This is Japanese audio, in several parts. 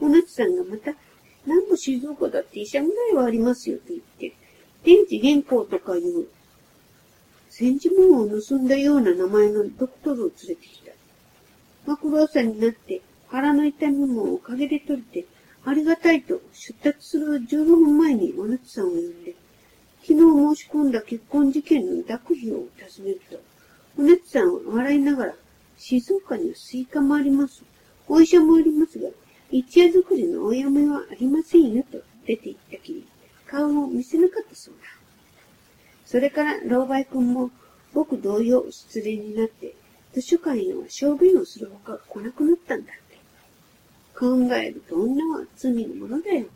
おなつさんがまた、なんぼ静岡だって医者ぐらいはありますよと言って、電池原稿とかいう、戦時物を盗んだような名前のドクトルを連れてきた。枕朝になって、腹の痛みもおかげで取れて、ありがたいと出立する15分前におなつさんを呼んで、昨日申し込んだ結婚事件の抱く日を尋ねると、おなつさんは笑いながら、静岡にはスイカもあります。お医者もありますが、一夜作りのお嫁はありませんよと出て行ったきり、顔を見せなかったそうだ。それから、老梅君も僕同様失恋になって、図書館へは小便をするほか来なくなったんだって。考えると女は罪なものだよ。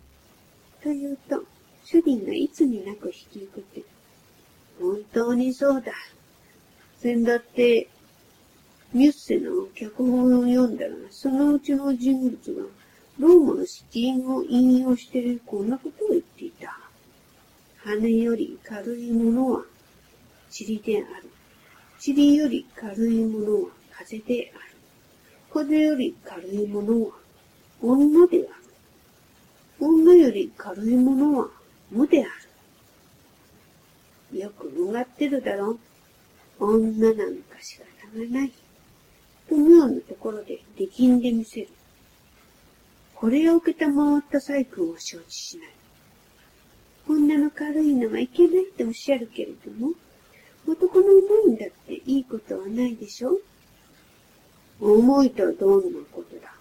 と言うと、主人がいつになく引き受けて、本当にそうだ。先だって、ミュッセの脚本を読んだら、そのうちの人物が、ローマの詩人を引用してこんなことを言っていた。羽より軽いものは塵である。塵より軽いものは風である。風より軽いものは女である。女より軽いものは無である。よくうがってるだろう。女なんか仕方がない。と妙なところで力んでみせる。これを受けたまわった細君は承知しない。女の軽いのはいけないっておっしゃるけれども、男の重いんだっていいことはないでしょ？重いとはどんなことだ？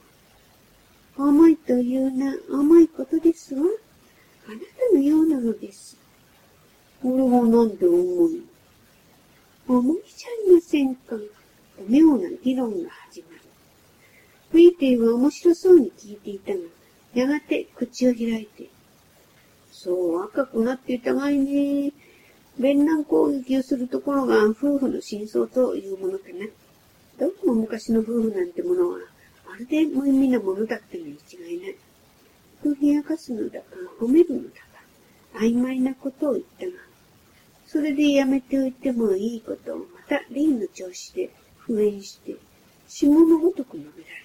重いというな、重いことですわ。あなたのようなのです。これはなんで重い重いじゃありませんか。妙な議論が始まる。フィーティは面白そうに聞いていたが、やがて口を開いて、そう、赤くなっていたがいね。弁乱攻撃をするところが夫婦の真相というものかな。どうも昔の夫婦なんてものは、まるで無意味なものだったに違いない。と冷やかすのだか、褒めるのだか、曖昧なことを言ったが、それでやめておいてもいいことをまた例の調子で復縁して、下のごとく述べられ。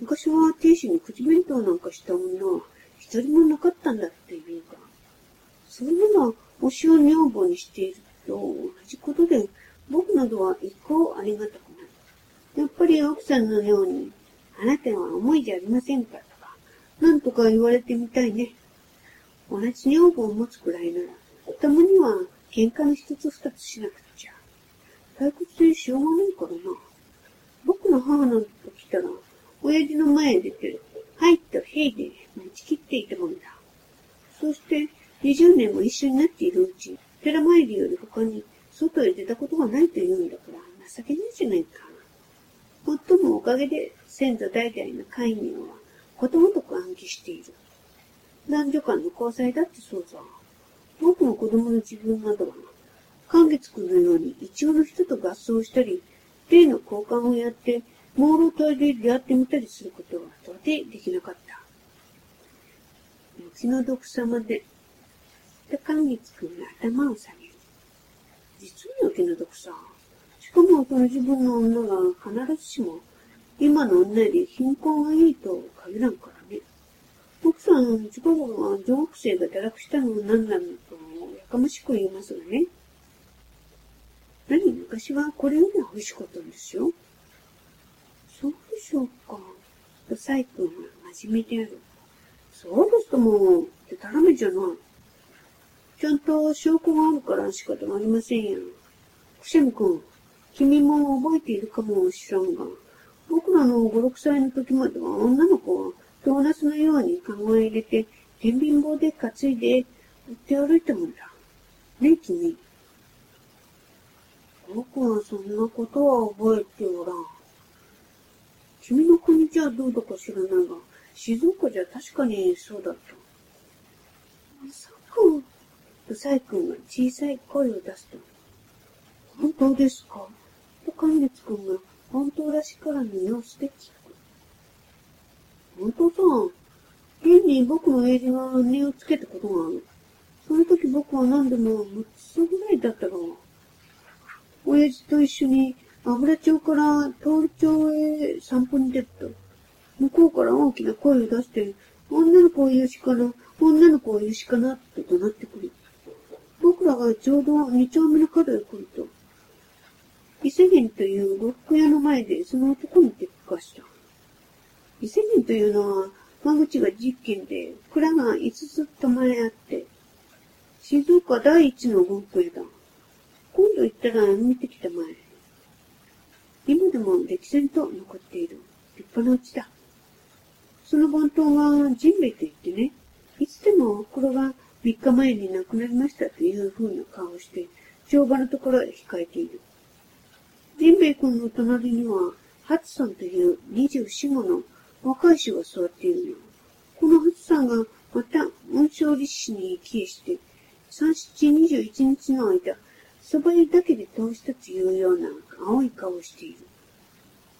昔は亭主に口弁当なんかした女は一人もなかったんだっていうか、それなら推しを女房にしていると同じことで、僕などは一向ありがたくない。やっぱり奥さんのように、あなたは重いじゃありませんかとか、なんとか言われてみたいね。同じ女房を持つくらいなら、たまには喧嘩の一つ二つしなくちゃ。退屈でしょうがないからな。僕の母なんと来たら、親父の前へ出て、はいと兵で持ちきっていたもんだ。そして、20年も一緒になっているうち、寺参りより他に外へ出たことがないと言うんだから、情けないじゃないか。もっともおかげで先祖代々の戒名はことごとく暗記している。男女間の交際だってそうさ。僕の子供の自分などは、寛月君のように一応の人と合奏したり、例の交換をやって、朦朧体で出会ってみたりすることは到底できなかった。気の毒様で、で、寛月君が頭を下げる。実にお気の毒さ。しかもその自分の女が必ずしも、今の女より貧困がいいと限らんからね。奥さん、近頃は女学生が堕落したのは何なのと、やかましく言いますがね。何昔はこれよりは欲しかったんですよ。そうでしょうか。と、サイ君は真面目である。そうですとも、ってたらめじゃない。ちゃんと証拠があるから仕方がありませんよ。くしゃみ君、君も覚えているかもしらんが、僕らの5、6歳の時までは女の子はドーナツのようにカゴへ入れて、天秤棒で担いで、売って歩いたもんだ。ねえ、君。僕はそんなことは覚えておらん。君の国じゃどうだか知らないが、静岡じゃ確かにそうだった。まさか、とサイ君が小さい声を出すと、本当ですか？と関月君が本当らしからぬ様子で聞く。本当さ、現に僕の親父が値をつけたことがある。その時僕は何でも6つぐらいだったが、親父と一緒に油町から通り町へ散歩に出ると、向こうから大きな声を出して、女の子を言うしかな、女の子を言うしかな、と怒鳴ってくる。僕らがちょうど二丁目の角へ来ると、伊勢源という呉服屋の前でその男に出くかした。伊勢源というのは、間口が10軒で、蔵が5つと前あって、静岡第一の呉服屋だ。今度行ったら見てきたまえ。今でも歴戦と残っている。立派なうちだ。その番頭がジンベイと言ってね、いつでもおふくろが3日前に亡くなりましたという風な顔をして、帳場のところへ控えている。ジンベイ君の隣には、ハツさんという24、5の若い衆が座っているの。このハツさんがまた温床立志に帰依して、3、7、21日の間、そば湯だけで通したというような青い顔している。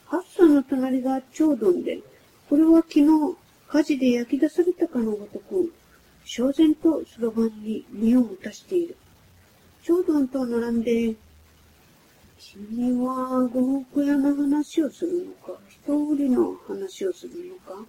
ハツさんの隣が長丼で、これは昨日火事で焼き出されたかのごとく、焦然とそろばんに身を持たしている。長丼と並んで、君は呉服屋の話をするのか、一売りの話をするのか？